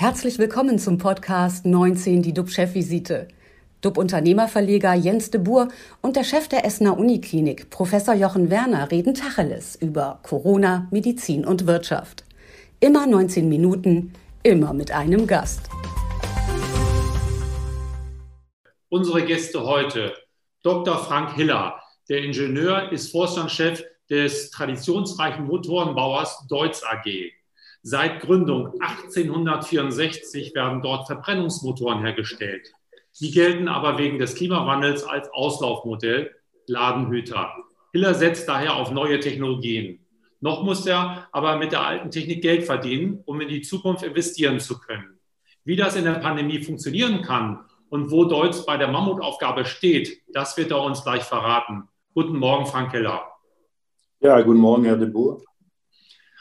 Herzlich willkommen zum Podcast 19, die DUB-Chefvisite. DUB-Unternehmerverleger Jens de Boer und der Chef der Essener Uniklinik, Professor Jochen Werner, reden Tacheles über Corona, Medizin und Wirtschaft. Immer 19 Minuten, immer mit einem Gast. Unsere Gäste heute, Dr. Frank Hiller. Der Ingenieur ist Vorstandschef des traditionsreichen Motorenbauers Deutz AG. Seit Gründung 1864 werden dort Verbrennungsmotoren hergestellt. Die gelten aber wegen des Klimawandels als Auslaufmodell, Ladenhüter. Hiller setzt daher auf neue Technologien. Noch muss er aber mit der alten Technik Geld verdienen, um in die Zukunft investieren zu können. Wie das in der Pandemie funktionieren kann und wo Deutsch bei der Mammutaufgabe steht, das wird er uns gleich verraten. Guten Morgen, Frank Keller. Ja, guten Morgen, Herr de Boer.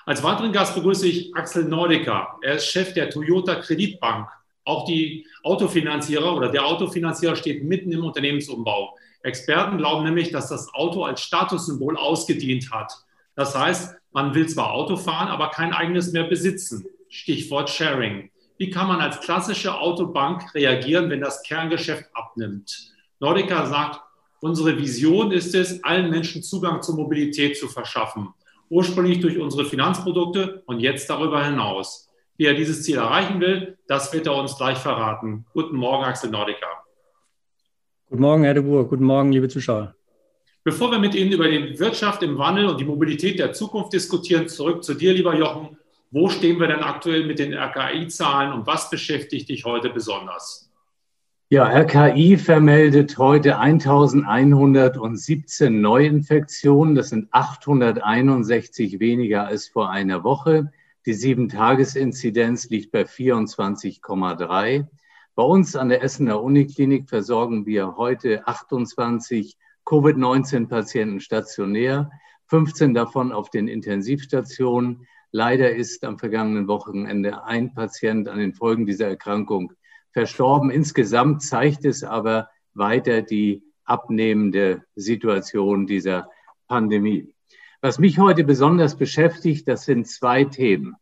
Als weiteren Gast begrüße ich Axel Nordica. Er ist Chef der Toyota Kreditbank. Auch die Autofinanzierer oder der Autofinanzierer steht mitten im Unternehmensumbau. Experten glauben nämlich, dass das Auto als Statussymbol ausgedient hat. Das heißt, man will zwar Auto fahren, aber kein eigenes mehr besitzen. Stichwort Sharing. Wie kann man als klassische Autobank reagieren, wenn das Kerngeschäft abnimmt? Nordica sagt, unsere Vision ist es, allen Menschen Zugang zur Mobilität zu verschaffen ursprünglich durch unsere Finanzprodukte und jetzt darüber hinaus. Wie er dieses Ziel erreichen will, das wird er uns gleich verraten. Guten Morgen, Axel Nordica. Guten Morgen, Herr de Boer. Guten Morgen, liebe Zuschauer. Bevor wir mit Ihnen über die Wirtschaft im Wandel und die Mobilität der Zukunft diskutieren, zurück zu dir, lieber Jochen. Wo stehen wir denn aktuell mit den RKI-Zahlen und was beschäftigt dich heute besonders? Ja, RKI vermeldet heute 1117 Neuinfektionen. Das sind 861 weniger als vor einer Woche. Die Sieben-Tages-Inzidenz liegt bei 24,3. Bei uns an der Essener Uniklinik versorgen wir heute 28 Covid-19-Patienten stationär, 15 davon auf den Intensivstationen. Leider ist am vergangenen Wochenende ein Patient an den Folgen dieser Erkrankung verstorben. Insgesamt zeigt es aber weiter die abnehmende Situation dieser Pandemie. Was mich heute besonders beschäftigt, das sind zwei Themen.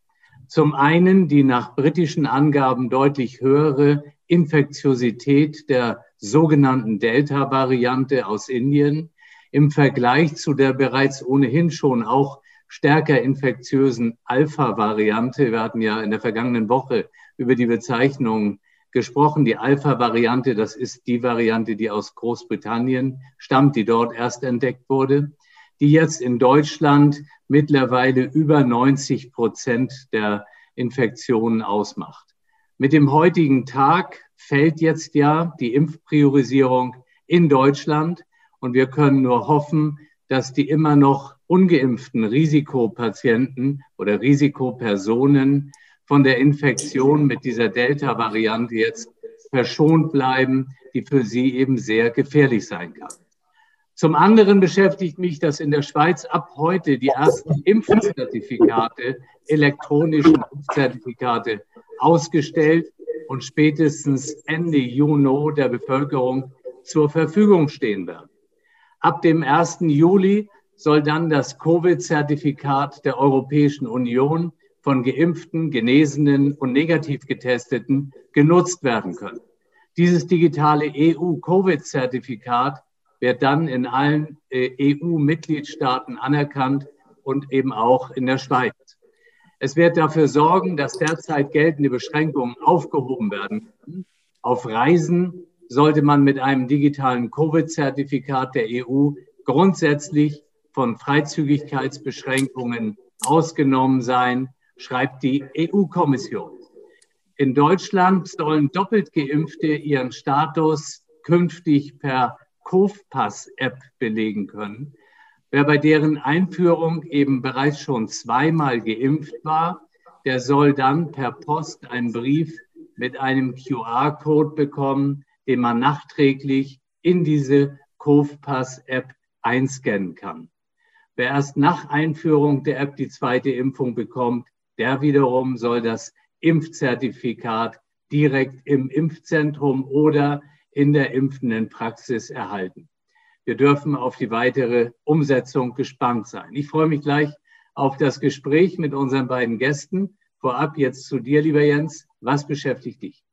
Zum einen die nach britischen Angaben deutlich höhere Infektiosität der sogenannten Delta-Variante aus Indien im Vergleich zu der bereits ohnehin schon auch stärker infektiösen Alpha-Variante. Wir hatten ja in der vergangenen Woche über die Bezeichnung gesprochen. Die Alpha-Variante, das ist die Variante, die aus Großbritannien stammt, die dort erst entdeckt wurde, die jetzt in Deutschland mittlerweile über 90 Prozent der Infektionen ausmacht. Mit dem heutigen Tag fällt jetzt ja die Impfpriorisierung in Deutschland und wir können nur hoffen, dass die immer noch ungeimpften Risikopatienten oder Risikopersonen von der Infektion mit dieser Delta-Variante jetzt verschont bleiben, die für sie eben sehr gefährlich sein kann. Zum anderen beschäftigt mich, dass in der Schweiz ab heute die ersten Impfzertifikate, elektronischen Impfzertifikate ausgestellt und spätestens Ende Juni der Bevölkerung zur Verfügung stehen werden. Ab dem 1. Juli soll dann das Covid-Zertifikat der Europäischen Union von geimpften, genesenen und negativ getesteten genutzt werden können. Dieses digitale EU-Covid-Zertifikat wird dann in allen äh, EU-Mitgliedstaaten anerkannt und eben auch in der Schweiz. Es wird dafür sorgen, dass derzeit geltende Beschränkungen aufgehoben werden. Auf Reisen sollte man mit einem digitalen Covid-Zertifikat der EU grundsätzlich von Freizügigkeitsbeschränkungen ausgenommen sein schreibt die EU-Kommission. In Deutschland sollen doppelt geimpfte ihren Status künftig per Kofpass-App belegen können. Wer bei deren Einführung eben bereits schon zweimal geimpft war, der soll dann per Post einen Brief mit einem QR-Code bekommen, den man nachträglich in diese Kofpass-App einscannen kann. Wer erst nach Einführung der App die zweite Impfung bekommt, der wiederum soll das Impfzertifikat direkt im Impfzentrum oder in der impfenden Praxis erhalten. Wir dürfen auf die weitere Umsetzung gespannt sein. Ich freue mich gleich auf das Gespräch mit unseren beiden Gästen, vorab jetzt zu dir, lieber Jens. Was beschäftigt dich?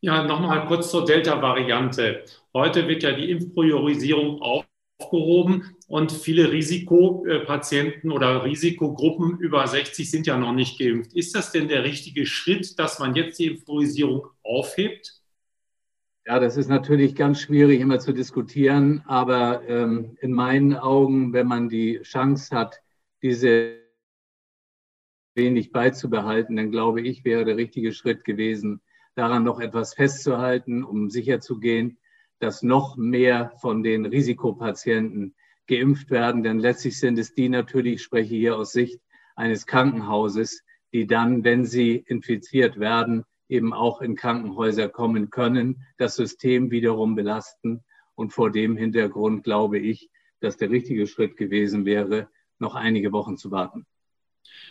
Ja, nochmal kurz zur Delta-Variante. Heute wird ja die Impfpriorisierung aufgehoben und viele Risikopatienten oder Risikogruppen über 60 sind ja noch nicht geimpft. Ist das denn der richtige Schritt, dass man jetzt die Impfpriorisierung aufhebt? Ja, das ist natürlich ganz schwierig immer zu diskutieren, aber ähm, in meinen Augen, wenn man die Chance hat, diese wenig beizubehalten, dann glaube ich, wäre der richtige Schritt gewesen, daran noch etwas festzuhalten, um sicherzugehen, dass noch mehr von den Risikopatienten geimpft werden. Denn letztlich sind es die natürlich, ich spreche hier aus Sicht eines Krankenhauses, die dann, wenn sie infiziert werden, eben auch in Krankenhäuser kommen können, das System wiederum belasten. Und vor dem Hintergrund glaube ich, dass der richtige Schritt gewesen wäre, noch einige Wochen zu warten.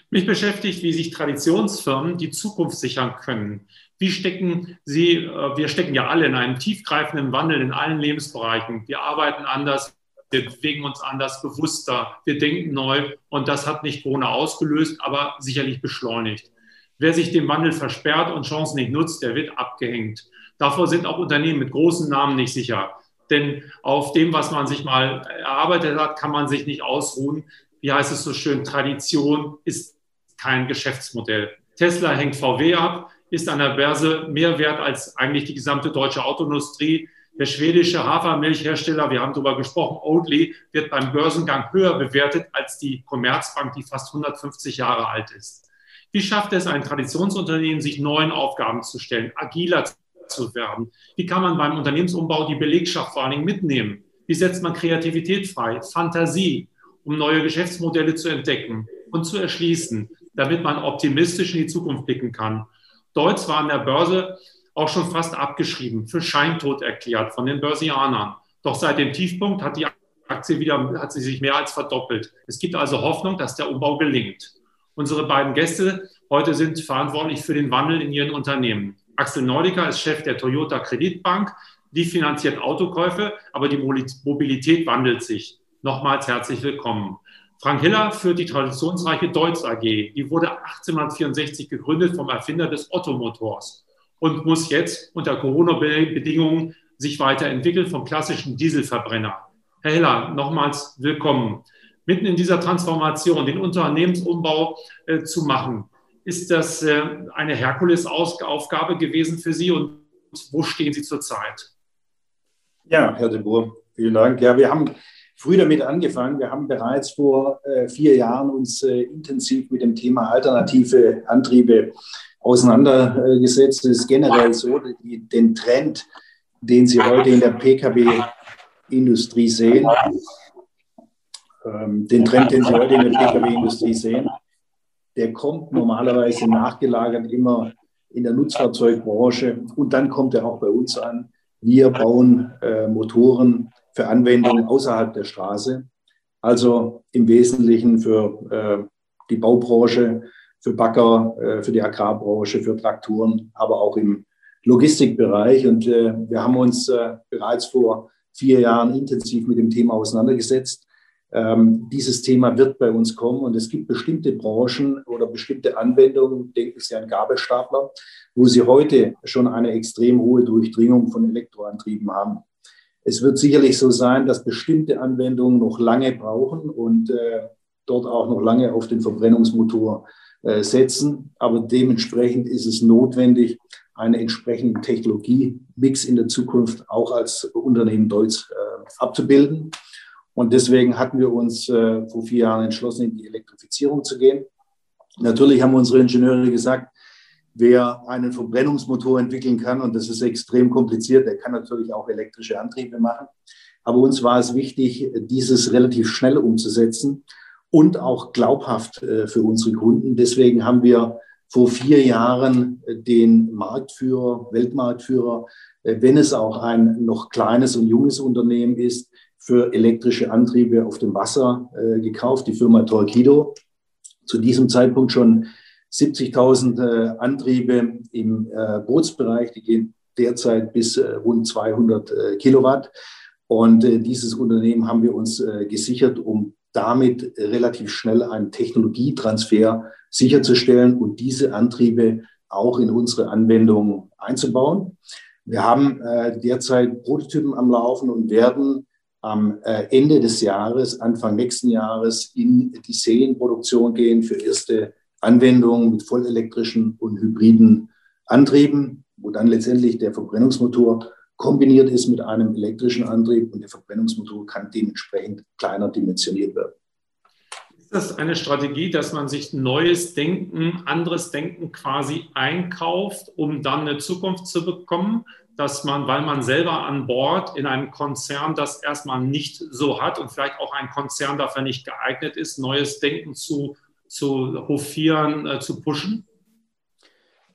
Mich beschäftigt, wie sich Traditionsfirmen die Zukunft sichern können. Wie stecken sie, äh, wir stecken ja alle in einem tiefgreifenden Wandel in allen Lebensbereichen. Wir arbeiten anders, wir bewegen uns anders, bewusster, wir denken neu und das hat nicht Corona ausgelöst, aber sicherlich beschleunigt. Wer sich dem Wandel versperrt und Chancen nicht nutzt, der wird abgehängt. Davor sind auch Unternehmen mit großen Namen nicht sicher. Denn auf dem, was man sich mal erarbeitet hat, kann man sich nicht ausruhen. Wie heißt es so schön? Tradition ist kein Geschäftsmodell. Tesla hängt VW ab, ist an der Börse mehr wert als eigentlich die gesamte deutsche Autoindustrie. Der schwedische Hafermilchhersteller, wir haben darüber gesprochen, Oatly, wird beim Börsengang höher bewertet als die Commerzbank, die fast 150 Jahre alt ist. Wie schafft es ein Traditionsunternehmen, sich neuen Aufgaben zu stellen, agiler zu werden? Wie kann man beim Unternehmensumbau die Belegschaft vor allen Dingen mitnehmen? Wie setzt man Kreativität frei, Fantasie, um neue Geschäftsmodelle zu entdecken und zu erschließen, damit man optimistisch in die Zukunft blicken kann? Deutz war an der Börse auch schon fast abgeschrieben, für Scheintod erklärt von den Börsianern. Doch seit dem Tiefpunkt hat die Aktie wieder, hat sie sich mehr als verdoppelt. Es gibt also Hoffnung, dass der Umbau gelingt. Unsere beiden Gäste heute sind verantwortlich für den Wandel in ihren Unternehmen. Axel Nordica ist Chef der Toyota Kreditbank. Die finanziert Autokäufe, aber die Mobilität wandelt sich. Nochmals herzlich willkommen. Frank Hiller führt die traditionsreiche Deutz AG. Die wurde 1864 gegründet vom Erfinder des Ottomotors und muss jetzt unter Corona-Bedingungen sich weiterentwickeln vom klassischen Dieselverbrenner. Herr Hiller, nochmals willkommen mitten in dieser Transformation, den Unternehmensumbau äh, zu machen. Ist das äh, eine Herkulesaufgabe gewesen für Sie und wo stehen Sie zurzeit? Ja, Herr de Boer, vielen Dank. Ja, wir haben früh damit angefangen. Wir haben bereits vor äh, vier Jahren uns äh, intensiv mit dem Thema alternative Antriebe auseinandergesetzt. Es ist generell so, die, den Trend, den Sie heute in der Pkw-Industrie sehen, ähm, den Trend, den Sie heute in der Pkw-Industrie sehen, der kommt normalerweise nachgelagert immer in der Nutzfahrzeugbranche und dann kommt er auch bei uns an. Wir bauen äh, Motoren für Anwendungen außerhalb der Straße, also im Wesentlichen für äh, die Baubranche, für Bagger, äh, für die Agrarbranche, für Traktoren, aber auch im Logistikbereich. Und äh, wir haben uns äh, bereits vor vier Jahren intensiv mit dem Thema auseinandergesetzt ähm, dieses Thema wird bei uns kommen und es gibt bestimmte Branchen oder bestimmte Anwendungen, denken Sie an Gabelstapler, wo Sie heute schon eine extrem hohe Durchdringung von Elektroantrieben haben. Es wird sicherlich so sein, dass bestimmte Anwendungen noch lange brauchen und äh, dort auch noch lange auf den Verbrennungsmotor äh, setzen. Aber dementsprechend ist es notwendig, einen entsprechenden Technologiemix in der Zukunft auch als Unternehmen Deutsch äh, abzubilden. Und deswegen hatten wir uns äh, vor vier Jahren entschlossen, in die Elektrifizierung zu gehen. Natürlich haben unsere Ingenieure gesagt, wer einen Verbrennungsmotor entwickeln kann, und das ist extrem kompliziert, der kann natürlich auch elektrische Antriebe machen. Aber uns war es wichtig, dieses relativ schnell umzusetzen und auch glaubhaft äh, für unsere Kunden. Deswegen haben wir vor vier Jahren den Marktführer, Weltmarktführer, äh, wenn es auch ein noch kleines und junges Unternehmen ist, für elektrische Antriebe auf dem Wasser äh, gekauft, die Firma Torquido. Zu diesem Zeitpunkt schon 70.000 äh, Antriebe im äh, Bootsbereich, die gehen derzeit bis äh, rund 200 äh, Kilowatt. Und äh, dieses Unternehmen haben wir uns gesichert, um damit relativ schnell einen Technologietransfer sicherzustellen und diese Antriebe auch in unsere Anwendung einzubauen. Wir haben äh, derzeit Prototypen am Laufen und werden am äh, Ende des Jahres, Anfang nächsten Jahres in die Serienproduktion gehen für erste Anwendungen mit vollelektrischen und hybriden Antrieben, wo dann letztendlich der Verbrennungsmotor kombiniert ist mit einem elektrischen Antrieb und der Verbrennungsmotor kann dementsprechend kleiner dimensioniert werden. Ist das eine Strategie, dass man sich neues Denken, anderes Denken quasi einkauft, um dann eine Zukunft zu bekommen? Dass man, weil man selber an Bord in einem Konzern das erstmal nicht so hat und vielleicht auch ein Konzern dafür nicht geeignet ist, neues Denken zu, zu hofieren, äh, zu pushen?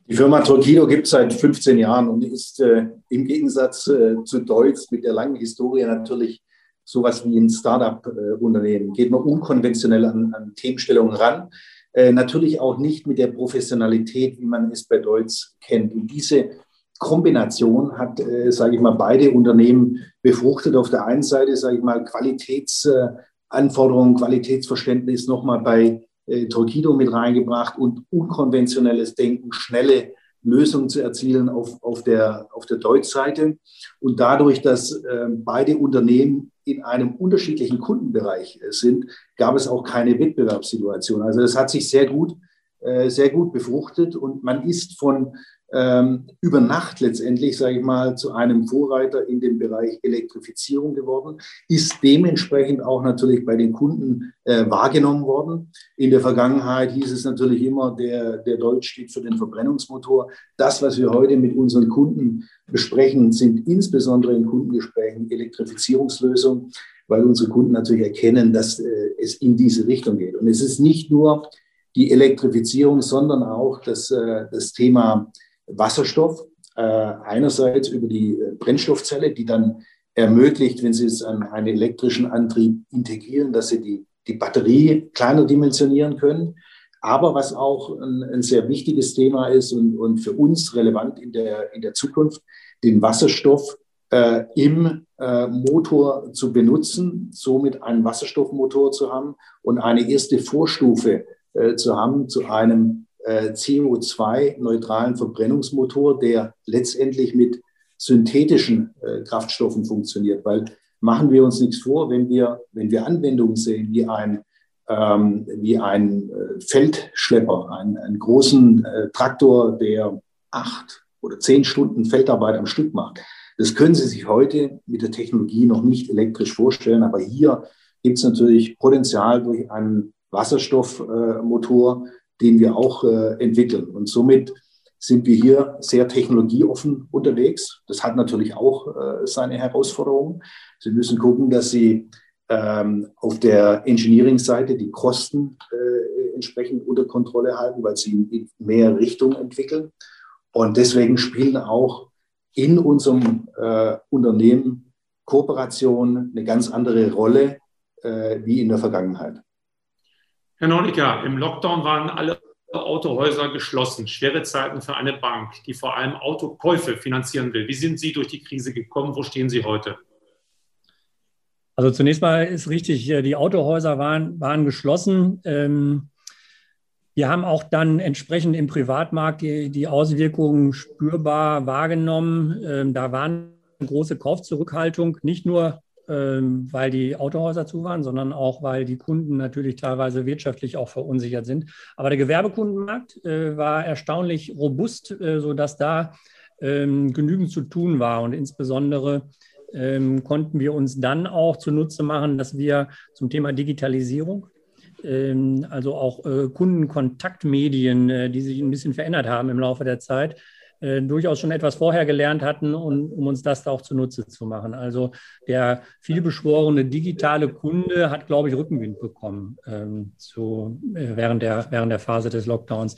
Die Firma Torquido gibt es seit 15 Jahren und ist äh, im Gegensatz äh, zu Deutz mit der langen Historie natürlich sowas wie ein Startup-Unternehmen, geht man unkonventionell an, an Themenstellungen ran. Äh, natürlich auch nicht mit der Professionalität, wie man es bei Deutz kennt. Und diese Kombination hat, äh, sage ich mal, beide Unternehmen befruchtet. Auf der einen Seite, sage ich mal, Qualitätsanforderungen, Qualitätsverständnis nochmal bei äh, Torquido mit reingebracht und unkonventionelles Denken, schnelle Lösungen zu erzielen auf, auf der, auf der Deutschseite. Und dadurch, dass äh, beide Unternehmen in einem unterschiedlichen Kundenbereich äh, sind, gab es auch keine Wettbewerbssituation. Also das hat sich sehr gut, äh, sehr gut befruchtet und man ist von ähm, über Nacht letztendlich, sage ich mal, zu einem Vorreiter in dem Bereich Elektrifizierung geworden, ist dementsprechend auch natürlich bei den Kunden äh, wahrgenommen worden. In der Vergangenheit hieß es natürlich immer, der, der Deutsch steht für den Verbrennungsmotor. Das, was wir heute mit unseren Kunden besprechen, sind insbesondere in Kundengesprächen Elektrifizierungslösungen, weil unsere Kunden natürlich erkennen, dass äh, es in diese Richtung geht. Und es ist nicht nur die Elektrifizierung, sondern auch das, äh, das Thema Wasserstoff, äh, einerseits über die äh, Brennstoffzelle, die dann ermöglicht, wenn Sie es an einen elektrischen Antrieb integrieren, dass Sie die, die Batterie kleiner dimensionieren können. Aber was auch ein, ein sehr wichtiges Thema ist und, und für uns relevant in der, in der Zukunft, den Wasserstoff äh, im äh, Motor zu benutzen, somit einen Wasserstoffmotor zu haben und eine erste Vorstufe äh, zu haben zu einem CO2-neutralen Verbrennungsmotor, der letztendlich mit synthetischen äh, Kraftstoffen funktioniert. Weil machen wir uns nichts vor, wenn wir, wenn wir Anwendungen sehen, wie ein, ähm, wie ein äh, Feldschlepper, einen, einen großen äh, Traktor, der acht oder zehn Stunden Feldarbeit am Stück macht. Das können Sie sich heute mit der Technologie noch nicht elektrisch vorstellen, aber hier gibt es natürlich Potenzial durch einen Wasserstoffmotor, den wir auch äh, entwickeln. Und somit sind wir hier sehr technologieoffen unterwegs. Das hat natürlich auch äh, seine Herausforderungen. Sie müssen gucken, dass Sie ähm, auf der Engineering-Seite die Kosten äh, entsprechend unter Kontrolle halten, weil sie in mehr Richtungen entwickeln. Und deswegen spielen auch in unserem äh, Unternehmen Kooperation eine ganz andere Rolle äh, wie in der Vergangenheit. Herr Nordica, im Lockdown waren alle Autohäuser geschlossen. Schwere Zeiten für eine Bank, die vor allem Autokäufe finanzieren will. Wie sind Sie durch die Krise gekommen? Wo stehen Sie heute? Also zunächst mal ist richtig, die Autohäuser waren, waren geschlossen. Ähm, wir haben auch dann entsprechend im Privatmarkt die, die Auswirkungen spürbar wahrgenommen. Ähm, da waren große Kaufzurückhaltung, nicht nur weil die Autohäuser zu waren, sondern auch, weil die Kunden natürlich teilweise wirtschaftlich auch verunsichert sind. Aber der Gewerbekundenmarkt äh, war erstaunlich robust, äh, sodass da ähm, genügend zu tun war. Und insbesondere ähm, konnten wir uns dann auch zunutze machen, dass wir zum Thema Digitalisierung also auch äh, Kundenkontaktmedien, die sich ein bisschen verändert haben im Laufe der Zeit, äh, durchaus schon etwas vorher gelernt hatten, und, um uns das auch zunutze zu machen. Also der vielbeschworene digitale Kunde hat, glaube ich, Rückenwind bekommen ähm, zu, äh, während, der, während der Phase des Lockdowns.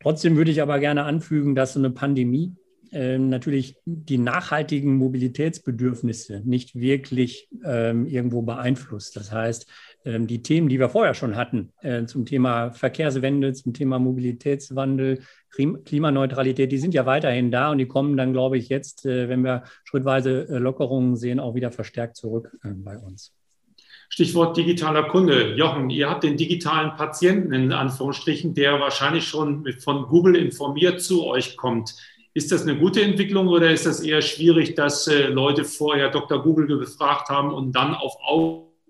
Trotzdem würde ich aber gerne anfügen, dass so eine Pandemie ähm, natürlich die nachhaltigen Mobilitätsbedürfnisse nicht wirklich ähm, irgendwo beeinflusst. Das heißt, die Themen, die wir vorher schon hatten, äh, zum Thema Verkehrswende, zum Thema Mobilitätswandel, Klimaneutralität, die sind ja weiterhin da und die kommen dann, glaube ich, jetzt, äh, wenn wir schrittweise äh, Lockerungen sehen, auch wieder verstärkt zurück bei uns. Stichwort digitaler Kunde. Jochen, ihr habt den digitalen Patienten in Anführungsstrichen, der wahrscheinlich schon von Google informiert zu euch kommt. Ist das eine gute Entwicklung oder ist das eher schwierig, dass Leute vorher Dr. Google befragt haben und dann auf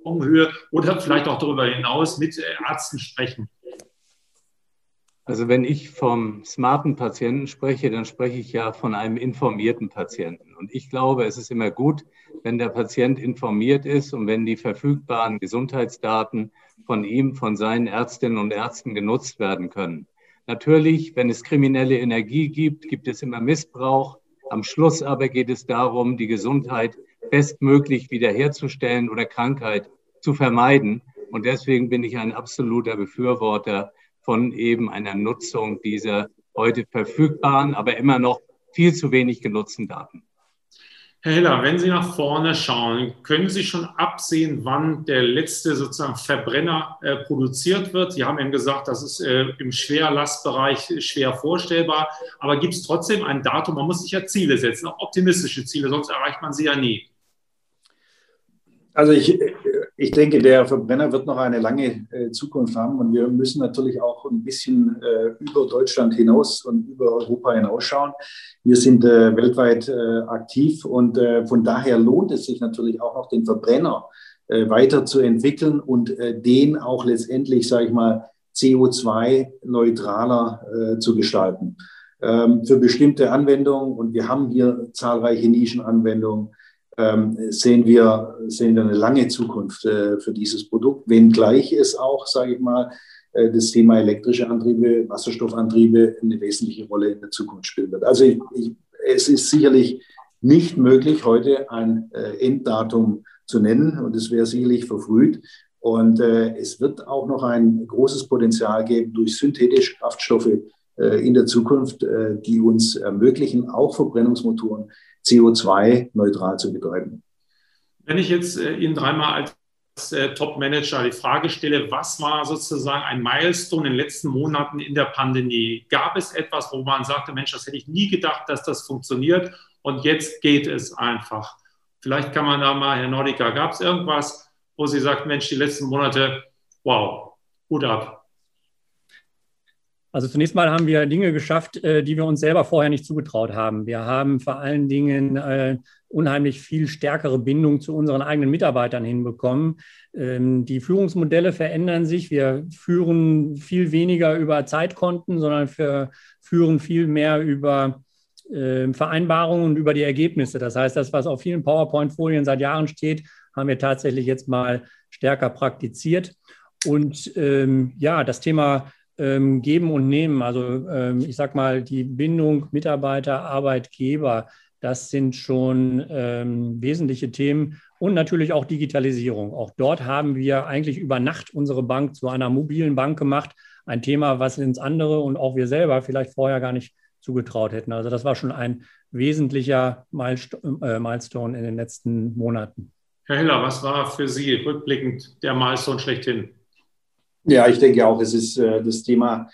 Augenhöhe oder vielleicht auch darüber hinaus mit äh, Ärzten sprechen? Also wenn ich vom smarten Patienten spreche, dann spreche ich ja von einem informierten Patienten. Und ich glaube, es ist immer gut, wenn der Patient informiert ist und wenn die verfügbaren Gesundheitsdaten von ihm, von seinen Ärztinnen und Ärzten genutzt werden können. Natürlich, wenn es kriminelle Energie gibt, gibt es immer Missbrauch. Am Schluss aber geht es darum, die Gesundheit bestmöglich wiederherzustellen oder Krankheit zu vermeiden. Und deswegen bin ich ein absoluter Befürworter von eben einer Nutzung dieser heute verfügbaren, aber immer noch viel zu wenig genutzten Daten. Herr Hiller, wenn Sie nach vorne schauen, können Sie schon absehen, wann der letzte sozusagen Verbrenner äh, produziert wird? Sie haben eben gesagt, das ist äh, im Schwerlastbereich schwer vorstellbar. Aber gibt es trotzdem ein Datum? Man muss sich ja Ziele setzen, auch optimistische Ziele, sonst erreicht man sie ja nie. Also ich, ich denke, der Verbrenner wird noch eine lange äh, Zukunft haben und wir müssen natürlich auch ein bisschen äh, über Deutschland hinaus und über Europa hinausschauen. Wir sind äh, weltweit äh, aktiv und äh, von daher lohnt es sich natürlich auch noch den Verbrenner äh, weiterzuentwickeln und den auch letztendlich, sage ich mal, CO2-neutraler zu gestalten. Ähm, für bestimmte Anwendungen und wir haben hier zahlreiche Nischenanwendungen sehen, wir, sehen wir eine lange Zukunft äh, für dieses Produkt, wenngleich es auch, sage ich mal, äh, das Thema elektrische Antriebe, Wasserstoffantriebe eine wesentliche Rolle in der Zukunft spielen wird. Also ich, ich, es ist sicherlich nicht möglich, heute ein äh, Enddatum zu nennen und es wäre sicherlich verfrüht. Und äh, es wird auch noch ein großes Potenzial geben durch synthetische Kraftstoffe äh, in der Zukunft, äh, die uns ermöglichen, auch Verbrennungsmotoren CO2-neutral zu betreiben. Wenn ich jetzt äh, Ihnen dreimal als äh, Top-Manager die Frage stelle, was war sozusagen ein Milestone in den letzten Monaten in der Pandemie? Gab es etwas, wo man sagte, Mensch, das hätte ich nie gedacht, dass das funktioniert und jetzt geht es einfach? Vielleicht kann man da mal, Herr Nordica, gab es irgendwas, wo Sie sagt, Mensch, die letzten Monate, wow, Hut ab. Also zunächst mal haben wir Dinge geschafft, äh, die wir uns selber vorher nicht zugetraut haben. Wir haben vor allen Dingen äh, unheimlich viel stärkere Bindung zu unseren eigenen Mitarbeitern hinbekommen. Ähm, die Führungsmodelle verändern sich. Wir führen viel weniger über Zeitkonten, sondern wir führen viel mehr über ähm, Vereinbarungen und über die Ergebnisse. Das heißt, das, was auf vielen PowerPoint-Folien seit Jahren steht, haben wir tatsächlich jetzt mal stärker praktiziert. Und ähm, ja, das Thema ähm, Geben und Nehmen, also ähm, ich sage mal, die Bindung Mitarbeiter, Arbeitgeber, das sind schon ähm, wesentliche Themen und natürlich auch Digitalisierung. Auch dort haben wir eigentlich über Nacht unsere Bank zu einer mobilen Bank gemacht. Ein Thema, was ins andere und auch wir selber vielleicht vorher gar nicht zugetraut hätten. Also das war schon ein wesentlicher äh, Milestone in den letzten Monaten. Herr Hiller, was war für Sie rückblickend der Milestone schlechthin? Ja, ich denke auch, es ist äh, das Thema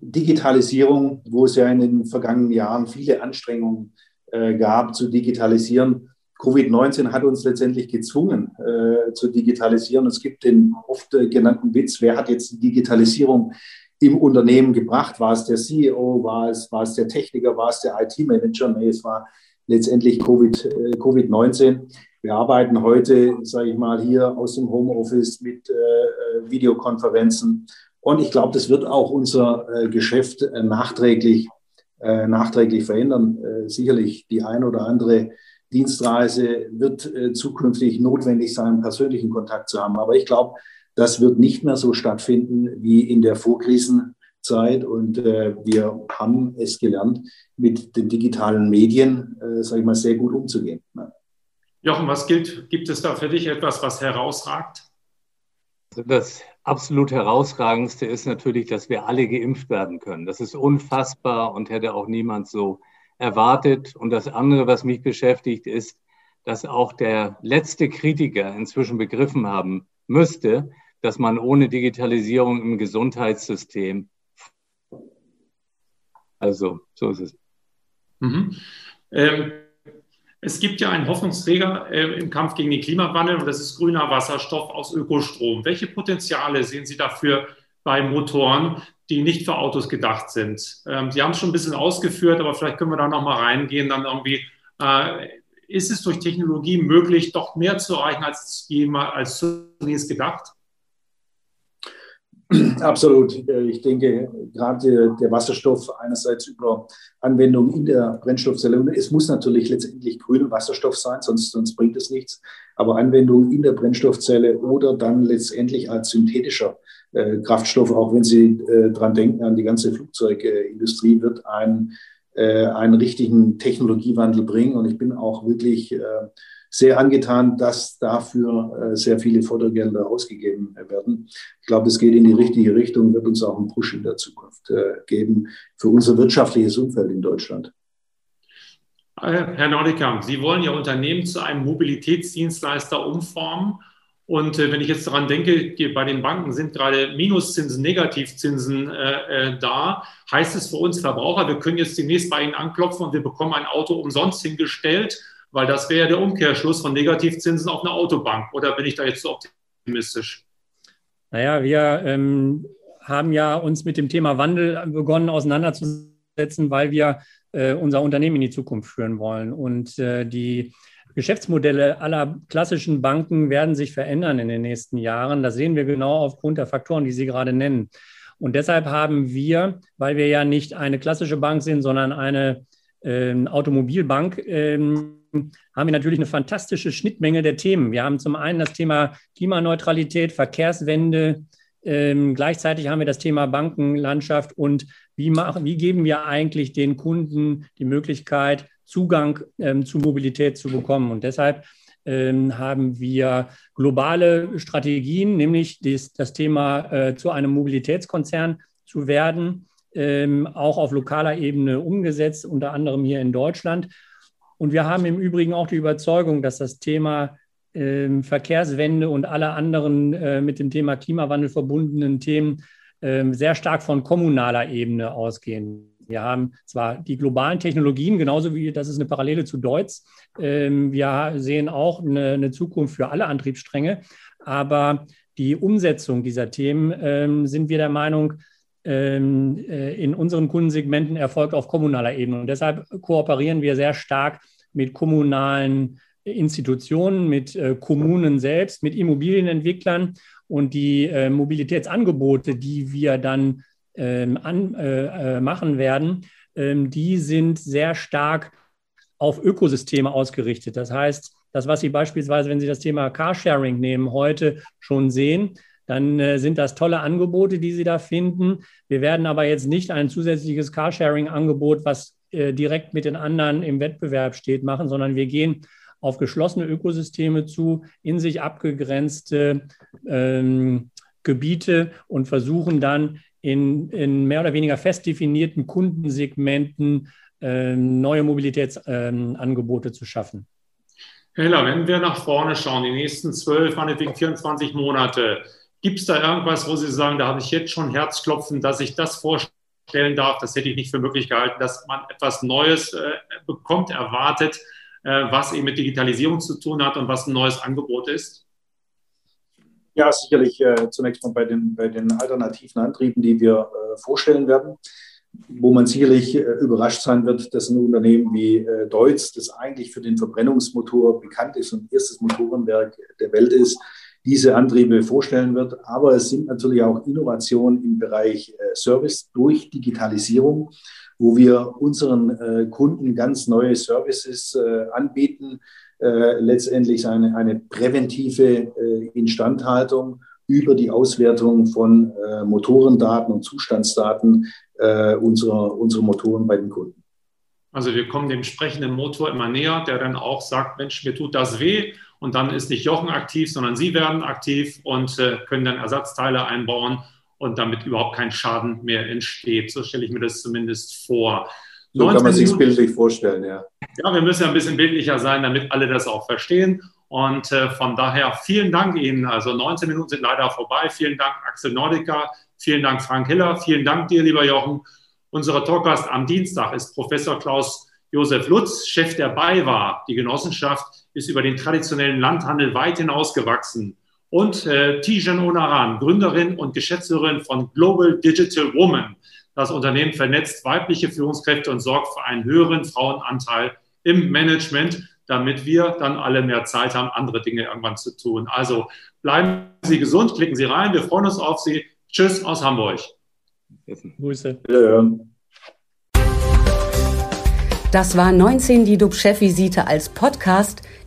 Digitalisierung, wo es ja in den vergangenen Jahren viele Anstrengungen äh, gab zu digitalisieren. Covid-19 hat uns letztendlich gezwungen äh, zu digitalisieren. Es gibt den oft äh, genannten Witz, wer hat jetzt die Digitalisierung im Unternehmen gebracht? War es der CEO? War es, war es der Techniker? War es der IT-Manager? Nee, es war letztendlich COVID-19. COVID wir arbeiten heute, sage ich mal, hier aus dem Homeoffice mit äh, äh Videokonferenzen. Und ich glaube, das wird auch unser äh, Geschäft äh, nachträglich, äh, nachträglich verändern. Äh, sicherlich die ein oder andere Dienstreise wird zukünftig notwendig sein, persönlichen Kontakt zu haben. Aber ich glaube, das wird nicht mehr so stattfinden wie in der Vorkrisenzeit. Und wir haben es gelernt, mit den digitalen Medien, sage ich mal, sehr gut umzugehen. Ja. Jochen, was gilt, gibt es da für dich etwas, was herausragt? Das absolut herausragendste ist natürlich, dass wir alle geimpft werden können. Das ist unfassbar und hätte auch niemand so erwartet. Und das andere, was mich beschäftigt, ist, dass auch der letzte Kritiker inzwischen begriffen haben müsste, dass man ohne Digitalisierung im Gesundheitssystem, also so ist es. Mhm. Ähm, Es gibt ja einen Hoffnungsträger äh, im Kampf gegen den Klimawandel und das ist grüner Wasserstoff aus Ökostrom. Welche Potenziale sehen Sie dafür bei Motoren, die nicht für Autos gedacht sind? Ähm, Sie haben es schon ein bisschen ausgeführt, aber vielleicht können wir da nochmal reingehen, dann irgendwie, äh, ist es durch Technologie möglich, doch mehr zu erreichen als jemals als zunächst gedacht? Absolut. Ich denke, gerade der Wasserstoff einerseits über Anwendung in der Brennstoffzelle, es muss natürlich letztendlich grüner Wasserstoff sein, sonst, sonst bringt es nichts, aber Anwendung in der Brennstoffzelle oder dann letztendlich als synthetischer äh, Kraftstoff, auch wenn Sie äh, dran denken, an die ganze Flugzeugindustrie, wird ein, äh, einen richtigen Technologiewandel bringen. Und ich bin auch wirklich äh, sehr angetan, dass dafür äh, sehr viele Fördergelder ausgegeben werden. Ich glaube, es geht in die richtige Richtung, wird uns auch einen Push in der Zukunft äh, geben für unser wirtschaftliches Umfeld in Deutschland. Äh, Herr Nordikamp, Sie wollen Ihr Unternehmen zu einem Mobilitätsdienstleister umformen. Und wenn ich jetzt daran denke, bei den Banken sind gerade Minuszinsen, Negativzinsen äh, da, heißt es für uns Verbraucher, wir können jetzt demnächst bei Ihnen anklopfen und wir bekommen ein Auto umsonst hingestellt weil das wäre ja der Umkehrschluss von Negativzinsen auf eine Autobank. Oder bin ich da jetzt so optimistisch? Naja, wir ähm, haben ja uns mit dem Thema Wandel begonnen auseinanderzusetzen, weil wir äh, unser Unternehmen in die Zukunft führen wollen. Und äh, die Geschäftsmodelle aller klassischen Banken werden sich verändern in den nächsten Jahren. Das sehen wir genau aufgrund der Faktoren, die Sie gerade nennen. Und deshalb haben wir, weil wir ja nicht eine klassische Bank sind, sondern eine ähm, Automobilbank, ähm, haben wir natürlich eine fantastische Schnittmenge der Themen. Wir haben zum einen das Thema Klimaneutralität, Verkehrswende, ähm, gleichzeitig haben wir das Thema Bankenlandschaft und wie, machen, wie geben wir eigentlich den Kunden die Möglichkeit, Zugang ähm, zu Mobilität zu bekommen. Und deshalb ähm, haben wir globale Strategien, nämlich dies, das Thema äh, zu einem Mobilitätskonzern zu werden, ähm, auch auf lokaler Ebene umgesetzt, unter anderem hier in Deutschland. Und wir haben im Übrigen auch die Überzeugung, dass das Thema äh, Verkehrswende und alle anderen äh, mit dem Thema Klimawandel verbundenen Themen äh, sehr stark von kommunaler Ebene ausgehen. Wir haben zwar die globalen Technologien, genauso wie das ist eine Parallele zu Deutz. Ähm, wir sehen auch eine, eine, Zukunft für alle Antriebsstränge, aber die Umsetzung dieser Themen ähm, sind wir der Meinung, ähm, in unseren Kundensegmenten erfolgt auf kommunaler Ebene. Und deshalb kooperieren wir sehr stark mit kommunalen Institutionen, mit äh, Kommunen selbst, mit Immobilienentwicklern und die äh, Mobilitätsangebote, die wir dann ähm, äh, machen werden, ähm, die sind sehr stark auf Ökosysteme ausgerichtet. Das heißt, das, was Sie beispielsweise, wenn Sie das Thema Carsharing nehmen, heute schon sehen, dann äh, sind das tolle Angebote, die Sie da finden. Wir werden aber jetzt nicht ein zusätzliches Carsharing-Angebot, was äh, direkt mit den anderen im Wettbewerb steht, machen, sondern wir gehen auf geschlossene Ökosysteme zu, in sich abgegrenzte ähm, Gebiete und versuchen dann in, in, mehr oder weniger fest definierten Kundensegmenten äh, neue Mobilitätsangebote äh, zu schaffen. Hella, wenn wir nach vorne schauen, die nächsten zwölf, meinetwegen 24 Monate, Gibt es da irgendwas, wo Sie sagen, da habe ich jetzt schon Herzklopfen, dass ich das vorstellen darf? Das hätte ich nicht für möglich gehalten, dass man etwas Neues äh, bekommt, erwartet, äh, was eben mit Digitalisierung zu tun hat und was ein neues Angebot ist? Ja, sicherlich äh, zunächst mal bei den, bei den alternativen Antrieben, die wir äh, vorstellen werden, wo man sicherlich äh, überrascht sein wird, dass ein Unternehmen wie äh, Deutz, das eigentlich für den Verbrennungsmotor bekannt ist und erstes Motorenwerk der Welt ist, diese Antriebe vorstellen wird. Aber es sind natürlich auch Innovationen im Bereich äh, Service durch Digitalisierung, wo wir unseren äh, Kunden ganz neue Services äh, anbieten, letztendlich eine, eine präventive Instandhaltung über die Auswertung von Motorendaten und Zustandsdaten unserer, unserer Motoren bei den Kunden. Also wir kommen dem sprechenden Motor immer näher, der dann auch sagt, Mensch, mir tut das weh und dann ist nicht Jochen aktiv, sondern Sie werden aktiv und äh, können dann Ersatzteile einbauen und damit überhaupt kein Schaden mehr entsteht. So stelle ich mir das zumindest vor. So kann man sich bildlich vorstellen, ja. Ja, wir müssen ja ein bisschen bildlicher sein, damit alle das auch verstehen. Und äh, von daher vielen Dank Ihnen. Also 19 Minuten sind leider vorbei. Vielen Dank Axel Nordica, vielen Dank Frank Hiller, vielen Dank dir, lieber Jochen. Unser Talkgast am Dienstag ist Professor Klaus Josef Lutz, Chef der BayWa. Die Genossenschaft ist über den traditionellen Landhandel weit hinausgewachsen. Und äh, Tijan Onaran, Gründerin und Geschäftsführerin von Global Digital Woman. Das Unternehmen vernetzt weibliche Führungskräfte und sorgt für einen höheren Frauenanteil im Management, damit wir dann alle mehr Zeit haben, andere Dinge irgendwann zu tun. Also bleiben Sie gesund, klicken Sie rein. Wir freuen uns auf Sie. Tschüss aus Hamburg. Grüße. Das war 19 die DUB-Chefvisite als Podcast.